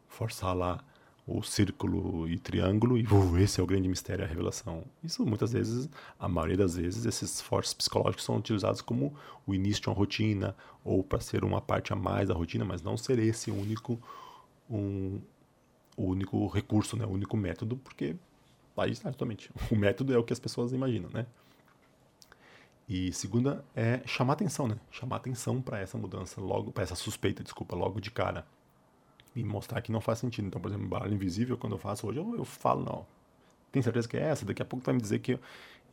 Forçar lá o círculo e triângulo, e uh, esse é o grande mistério, a revelação. Isso muitas vezes, a maioria das vezes, esses forços psicológicos são utilizados como o início de uma rotina, ou para ser uma parte a mais da rotina, mas não ser esse único, um, o único recurso, né, o único método, porque aí está totalmente. O método é o que as pessoas imaginam, né? E segunda é chamar atenção, né? Chamar atenção para essa mudança logo, para essa suspeita, desculpa, logo de cara e mostrar que não faz sentido. Então, por exemplo, baralho invisível, quando eu faço hoje, eu, eu falo, não, tem certeza que é essa? Daqui a pouco tu vai me dizer que,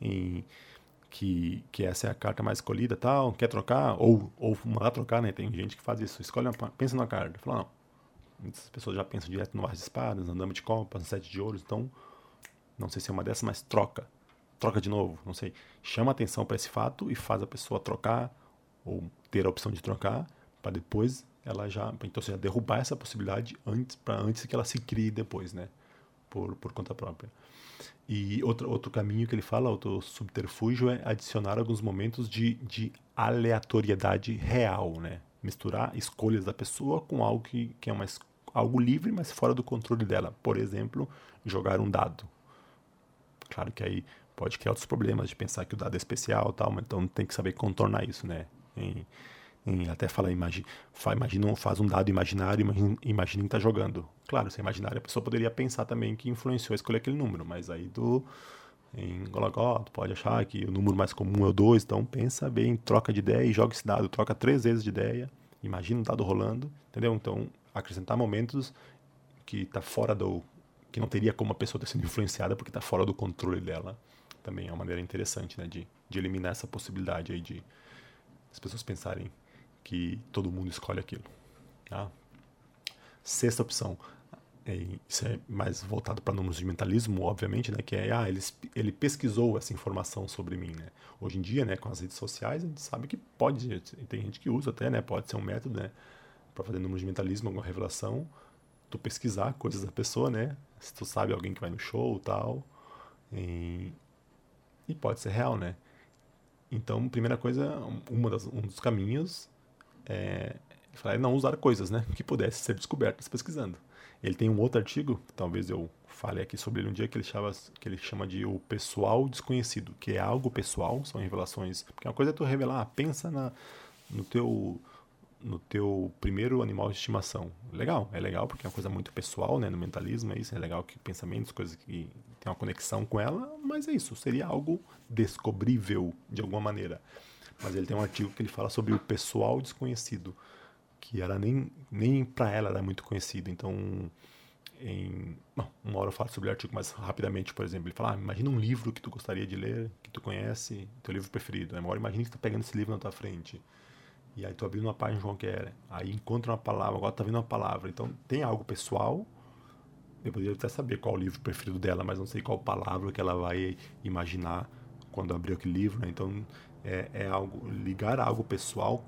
em, que, que essa é a carta mais escolhida tal, quer trocar, ou, ou mandar trocar, né? Tem gente que faz isso, escolhe uma, pensa numa carta, fala, não, muitas pessoas já pensam direto no ar de espadas, no dama de copas, no sete de ouros, então, não sei se é uma dessas, mas troca, troca de novo, não sei, chama atenção para esse fato e faz a pessoa trocar, ou ter a opção de trocar, para depois ela já, então, seja, derrubar essa possibilidade antes, para antes que ela se crie depois, né, por, por conta própria. E outro, outro caminho que ele fala, outro subterfúgio, é adicionar alguns momentos de, de aleatoriedade real, né, misturar escolhas da pessoa com algo que, que é uma, algo livre, mas fora do controle dela. Por exemplo, jogar um dado. Claro que aí pode criar outros problemas de pensar que o dado é especial tal, mas então tem que saber contornar isso, né? Em, em até fala, imagina, imagina, faz um dado imaginário, imagina, imagina que está jogando. Claro, se é imaginário, a pessoa poderia pensar também que influenciou a escolher aquele número, mas aí do em Golagó, pode achar que o número mais comum é o 2, então pensa bem, troca de ideia e joga esse dado, troca três vezes de ideia, imagina um dado rolando, entendeu? Então, acrescentar momentos que está fora do que não teria como a pessoa ter sido influenciada porque está fora do controle dela, também é uma maneira interessante, né, de, de eliminar essa possibilidade aí de as pessoas pensarem que todo mundo escolhe aquilo. Tá? Sexta opção, é, isso é mais voltado para números de mentalismo, obviamente, né, que é, ah, ele, ele pesquisou essa informação sobre mim, né. Hoje em dia, né, com as redes sociais, a gente sabe que pode, tem gente que usa até, né, pode ser um método, né, para fazer números de mentalismo, alguma revelação, tu pesquisar coisas da pessoa, né, se tu sabe alguém que vai no show tal, e, e pode ser real, né. Então, primeira coisa, uma das, um dos caminhos é não usar coisas, né? Que pudessem ser descobertas pesquisando. Ele tem um outro artigo, talvez eu fale aqui sobre ele um dia, que ele chama, que ele chama de o pessoal desconhecido, que é algo pessoal, são revelações. Porque uma coisa é tu revelar, ah, pensa na, no teu no teu primeiro animal de estimação. Legal, é legal porque é uma coisa muito pessoal, né, no mentalismo, é isso, é legal que pensamentos, coisas que tem uma conexão com ela, mas é isso, seria algo descobrível de alguma maneira. Mas ele tem um artigo que ele fala sobre o pessoal desconhecido, que era nem nem para ela era muito conhecido. Então, em bom, uma hora eu falo sobre o artigo, mas rapidamente, por exemplo, ele fala: ah, imagina um livro que tu gostaria de ler, que tu conhece, teu livro preferido. Uma hora imagina que tu tá pegando esse livro na tua frente e aí tu abrindo uma página qualquer, aí encontra uma palavra, agora tá vendo uma palavra. Então tem algo pessoal. Eu poderia até saber qual o livro preferido dela, mas não sei qual palavra que ela vai imaginar quando abrir aquele livro. Né? Então é, é algo ligar algo pessoal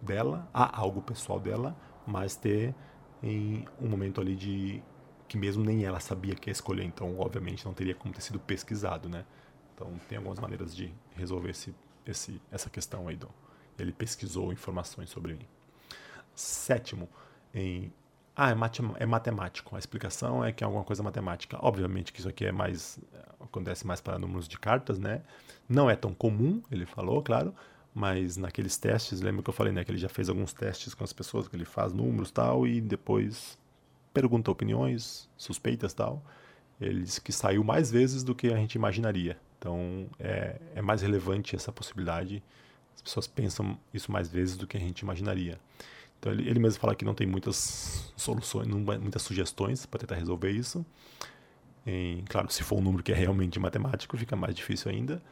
dela a algo pessoal dela, mas ter em um momento ali de que mesmo nem ela sabia que ia escolher. Então obviamente não teria como ter sido pesquisado, né? Então tem algumas maneiras de resolver esse, esse, essa questão aí do ele pesquisou informações sobre mim. Sétimo, em ah, é, é, matemático. A explicação é que é alguma coisa matemática. Obviamente que isso aqui é mais acontece mais para números de cartas, né? Não é tão comum, ele falou, claro, mas naqueles testes, lembra que eu falei, né, que ele já fez alguns testes com as pessoas, que ele faz números tal e depois pergunta opiniões, suspeitas tal. Ele disse que saiu mais vezes do que a gente imaginaria. Então é, é mais relevante essa possibilidade as pessoas pensam isso mais vezes do que a gente imaginaria. Então ele, ele mesmo fala que não tem muitas soluções, não, muitas sugestões para tentar resolver isso. Em, claro, se for um número que é realmente matemático, fica mais difícil ainda.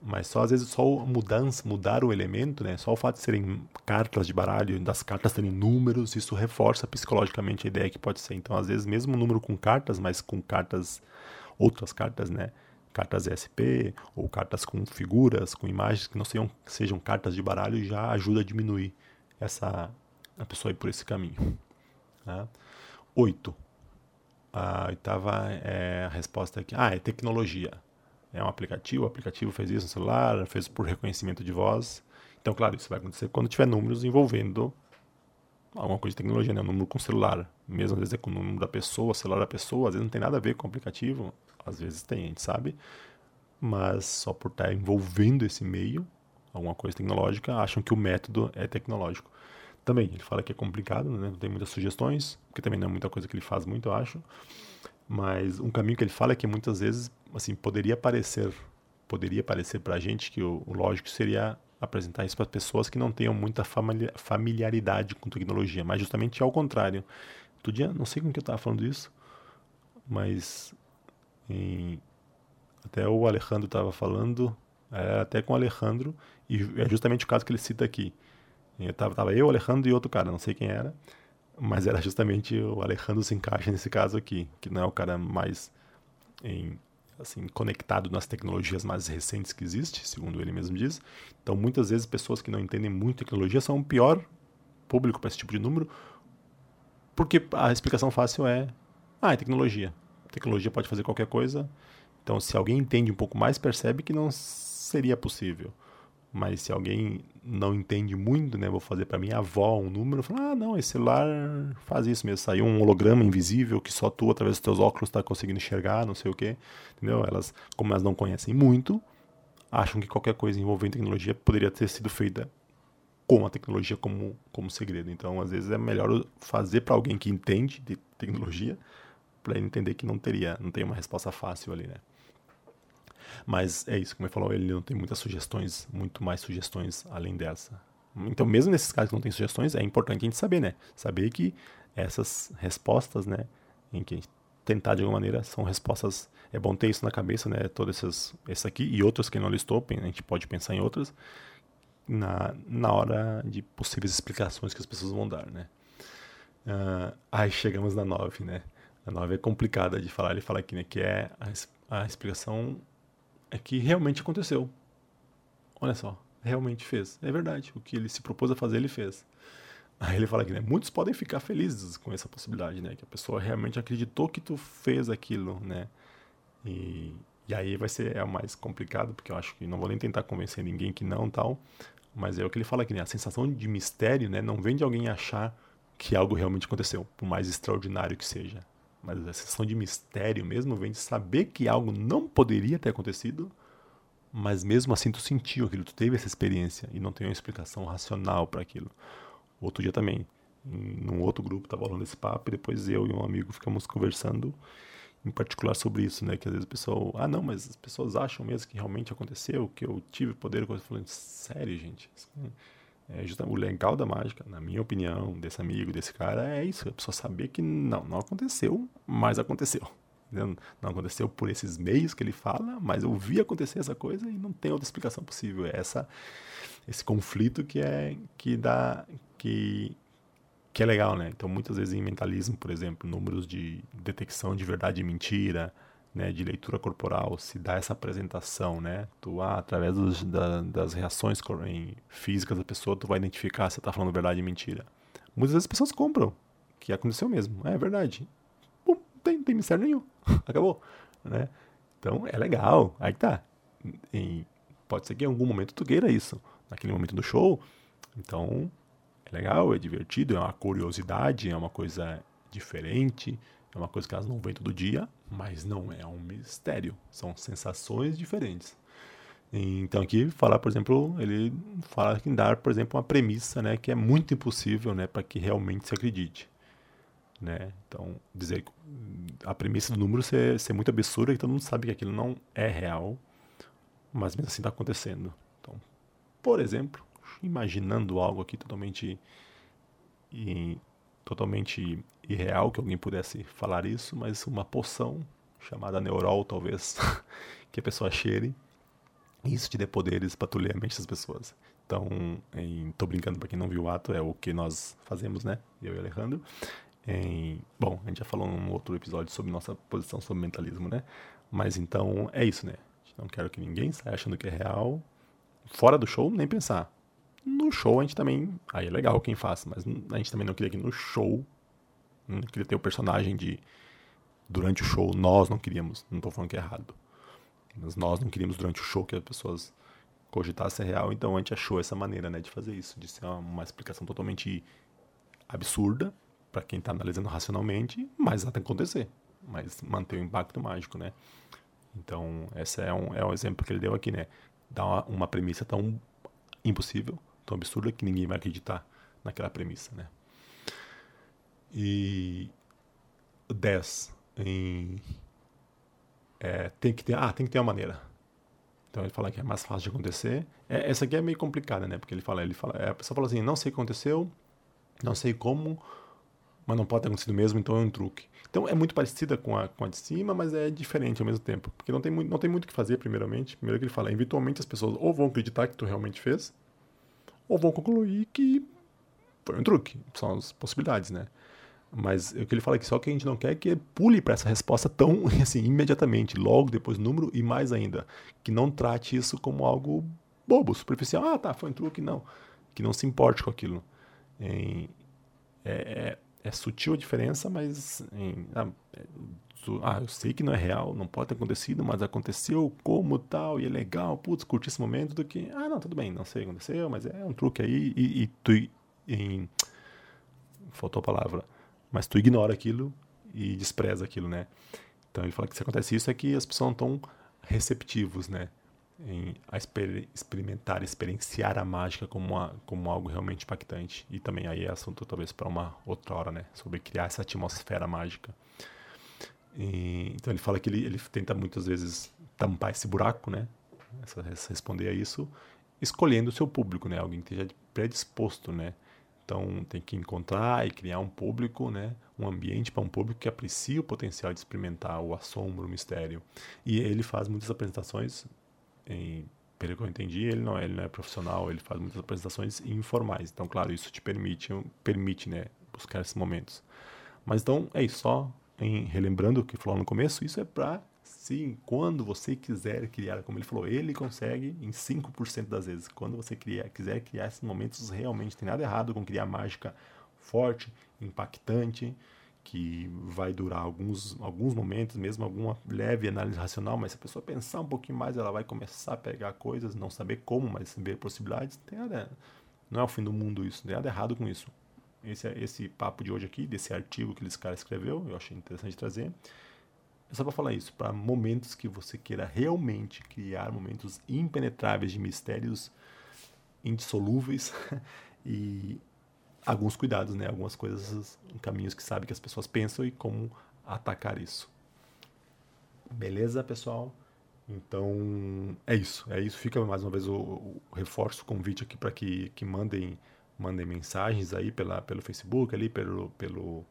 Mas só às vezes só mudança, mudar o elemento, né? Só o fato de serem cartas de baralho, das cartas terem números, isso reforça psicologicamente a ideia que pode ser. Então, às vezes mesmo um número com cartas, mas com cartas outras cartas, né? cartas ESP ou cartas com figuras, com imagens que não sejam, sejam cartas de baralho já ajuda a diminuir essa a pessoa ir por esse caminho. Tá? Oito. A oitava é a resposta aqui. Ah, é tecnologia. É um aplicativo, o aplicativo fez isso no celular, fez por reconhecimento de voz. Então, claro, isso vai acontecer quando tiver números envolvendo alguma coisa de tecnologia, né? Um número com celular. Mesmo às vezes é com o número da pessoa, celular da pessoa, às vezes não tem nada a ver com o aplicativo. Às vezes tem, a gente sabe. Mas só por estar envolvendo esse meio, alguma coisa tecnológica, acham que o método é tecnológico. Também, ele fala que é complicado, né? não tem muitas sugestões, porque também não é muita coisa que ele faz muito, eu acho. Mas um caminho que ele fala é que muitas vezes, assim, poderia parecer, poderia parecer para a gente que o, o lógico seria apresentar isso para pessoas que não tenham muita familiaridade com tecnologia, mas justamente ao contrário. Outro dia, não sei com que eu estava falando isso, mas em, até o Alejandro estava falando, é, até com o Alejandro, e é justamente o caso que ele cita aqui. Estava tava eu, o Alejandro e outro cara, não sei quem era, mas era justamente o Alejandro se encaixa nesse caso aqui, que não é o cara mais em, assim conectado nas tecnologias mais recentes que existe, segundo ele mesmo diz. Então, muitas vezes pessoas que não entendem muito tecnologia são o pior público para esse tipo de número, porque a explicação fácil é, ah, é tecnologia tecnologia pode fazer qualquer coisa. Então, se alguém entende um pouco mais, percebe que não seria possível. Mas se alguém não entende muito, né, vou fazer para minha avó um número, falar, ah, não, esse celular faz isso mesmo, saiu um holograma invisível que só tu através dos teus óculos está conseguindo enxergar, não sei o quê, entendeu? Elas, como elas não conhecem muito, acham que qualquer coisa envolvendo tecnologia poderia ter sido feita com a tecnologia como como segredo. Então, às vezes é melhor fazer para alguém que entende de tecnologia para ele entender que não teria, não tem uma resposta fácil ali, né? Mas é isso, como ele falou, ele não tem muitas sugestões, muito mais sugestões além dessa. Então, mesmo nesses casos que não tem sugestões, é importante a gente saber, né? Saber que essas respostas, né, em que tentar de alguma maneira são respostas, é bom ter isso na cabeça, né? Todas essas, esse aqui e outras que não listou, a gente pode pensar em outras na, na hora de possíveis explicações que as pessoas vão dar, né? Uh, aí chegamos na 9, né? A 9 é complicada de falar. Ele fala aqui, né, que é a, a explicação é que realmente aconteceu. Olha só, realmente fez. É verdade, o que ele se propôs a fazer, ele fez. Aí ele fala aqui, né, muitos podem ficar felizes com essa possibilidade, né, que a pessoa realmente acreditou que tu fez aquilo, né. E, e aí vai ser é mais complicado, porque eu acho que não vou nem tentar convencer ninguém que não, tal. Mas é o que ele fala aqui, né? A sensação de mistério, né? Não vem de alguém achar que algo realmente aconteceu, por mais extraordinário que seja. Mas a sensação de mistério mesmo vem de saber que algo não poderia ter acontecido, mas mesmo assim tu sentiu aquilo, tu teve essa experiência e não tem uma explicação racional para aquilo. Outro dia também, num outro grupo, tava rolando esse papo e depois eu e um amigo ficamos conversando em particular sobre isso, né? Que às vezes o pessoal, ah, não, mas as pessoas acham mesmo que realmente aconteceu, que eu tive poder. Eu falando, sério, gente. É, o legal da mágica, na minha opinião, desse amigo, desse cara, é isso. A pessoa saber que não, não aconteceu, mas aconteceu. Não, não aconteceu por esses meios que ele fala, mas eu vi acontecer essa coisa e não tem outra explicação possível. É essa, esse conflito que é que dá que que é legal, né? Então, muitas vezes em mentalismo, por exemplo, números de detecção de verdade e mentira, né, de leitura corporal, se dá essa apresentação, né? Tu, ah, através dos, da, das reações físicas da pessoa, tu vai identificar se está falando verdade e mentira. Muitas vezes as pessoas compram, que aconteceu mesmo, é verdade. Pum, não tem, tem mistério nenhum, [laughs] acabou, né? Então, é legal, aí tá. E pode ser que em algum momento tu queira isso, naquele momento do show, então é legal, é divertido, é uma curiosidade, é uma coisa diferente, é uma coisa que elas não veem todo dia, mas não é um mistério, são sensações diferentes. Então aqui falar, por exemplo, ele fala em dar, por exemplo, uma premissa, né, que é muito impossível, né, para que realmente se acredite, né? Então dizer a premissa do número ser, ser muito absurda, que todo mundo sabe que aquilo não é real, mas mesmo assim está acontecendo. Então, por exemplo, imaginando algo aqui totalmente totalmente irreal que alguém pudesse falar isso, mas uma poção chamada Neurol, talvez, [laughs] que a pessoa cheire. E isso te dê poderes para tu a mente das pessoas. Então, em, tô brincando para quem não viu o ato, é o que nós fazemos, né? Eu e Alejandro. Em, bom, a gente já falou num outro episódio sobre nossa posição sobre mentalismo, né? Mas então é isso, né? Não quero que ninguém saia achando que é real. Fora do show, nem pensar. No show a gente também. Aí é legal quem faz, mas a gente também não queria que no show. Não queria ter o personagem de. Durante o show, nós não queríamos. Não estou falando que é errado. Mas nós não queríamos durante o show que as pessoas cogitassem real, então a gente achou essa maneira né, de fazer isso, de ser uma, uma explicação totalmente absurda para quem está analisando racionalmente, mas até acontecer, mas manter o impacto mágico, né? Então, esse é um, é um exemplo que ele deu aqui, né? Dá uma, uma premissa tão impossível, tão absurda que ninguém vai acreditar naquela premissa, né? E 10 em é, tem que ter, ah, tem que ter uma maneira. Então ele fala que é mais fácil de acontecer. É, essa aqui é meio complicada, né? Porque ele fala, ele fala, é, a pessoa fala assim, não sei o que aconteceu, não sei como, mas não pode ter acontecido mesmo, então é um truque. Então é muito parecida com a, com a de cima, mas é diferente ao mesmo tempo. Porque não tem, não tem muito o que fazer, primeiramente. Primeiro que ele fala, eventualmente as pessoas ou vão acreditar que tu realmente fez, ou vão concluir que foi um truque. São as possibilidades, né? Mas o que ele fala é que só que a gente não quer que pule para essa resposta tão [laughs] assim, imediatamente, logo depois do número e mais ainda. Que não trate isso como algo bobo, superficial. Ah, tá, foi um truque, não. Que não se importe com aquilo. É, é, é sutil a diferença, mas em, ah, é, ah, eu sei que não é real, não pode ter acontecido, mas aconteceu como tal, e é legal, putz, curti esse momento, do que, ah, não, tudo bem, não sei o que aconteceu, mas é um truque aí, e, e tu, em, faltou a palavra, mas tu ignora aquilo e despreza aquilo, né? Então ele fala que se acontece isso é que as pessoas não estão receptivos, né? Em a exper experimentar, experienciar a mágica como, uma, como algo realmente impactante. E também aí é assunto talvez para uma outra hora, né? Sobre criar essa atmosfera mágica. E, então ele fala que ele, ele tenta muitas vezes tampar esse buraco, né? Essa, responder a isso, escolhendo o seu público, né? Alguém que esteja predisposto, né? Então tem que encontrar e criar um público, né? Um ambiente para um público que aprecie o potencial de experimentar o assombro, o mistério. E ele faz muitas apresentações, em, pelo que eu entendi, ele não, é, ele não é profissional, ele faz muitas apresentações informais. Então, claro, isso te permite, permite, né? Buscar esses momentos. Mas então é isso, só em, relembrando o que falou no começo, isso é para sim, quando você quiser criar, como ele falou, ele consegue em 5% das vezes. Quando você criar, quiser criar esses momentos, realmente tem nada errado com criar mágica forte, impactante, que vai durar alguns, alguns momentos, mesmo alguma leve análise racional, mas se a pessoa pensar um pouquinho mais, ela vai começar a pegar coisas, não saber como, mas saber possibilidades. Tem nada, não é o fim do mundo isso, tem nada errado com isso. Esse, esse papo de hoje aqui, desse artigo que esse cara escreveu, eu achei interessante trazer. É só para falar isso, para momentos que você queira realmente criar momentos impenetráveis de mistérios indissolúveis [laughs] e alguns cuidados, né? Algumas coisas, caminhos que sabe que as pessoas pensam e como atacar isso. Beleza, pessoal? Então, é isso. É isso. Fica mais uma vez o, o reforço, o convite aqui para que, que mandem, mandem mensagens aí pela, pelo Facebook, ali pelo, pelo,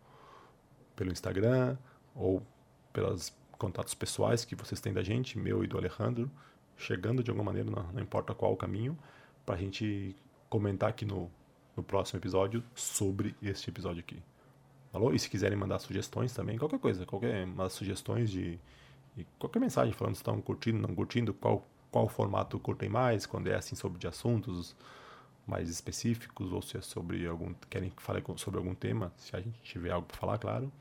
pelo Instagram ou pelos contatos pessoais que vocês têm da gente, meu e do Alejandro, chegando de alguma maneira, não, não importa qual o caminho, para a gente comentar aqui no, no próximo episódio sobre este episódio aqui. Falou? E se quiserem mandar sugestões também, qualquer coisa, qualquer umas sugestões de, de qualquer mensagem falando se estão curtindo, não curtindo, qual qual formato curtem mais, quando é assim sobre de assuntos mais específicos ou se é sobre algum querem que fale sobre algum tema, se a gente tiver algo para falar, claro.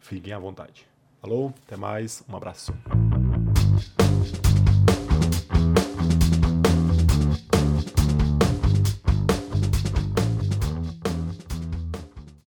Fiquem à vontade. Falou, até mais, um abraço.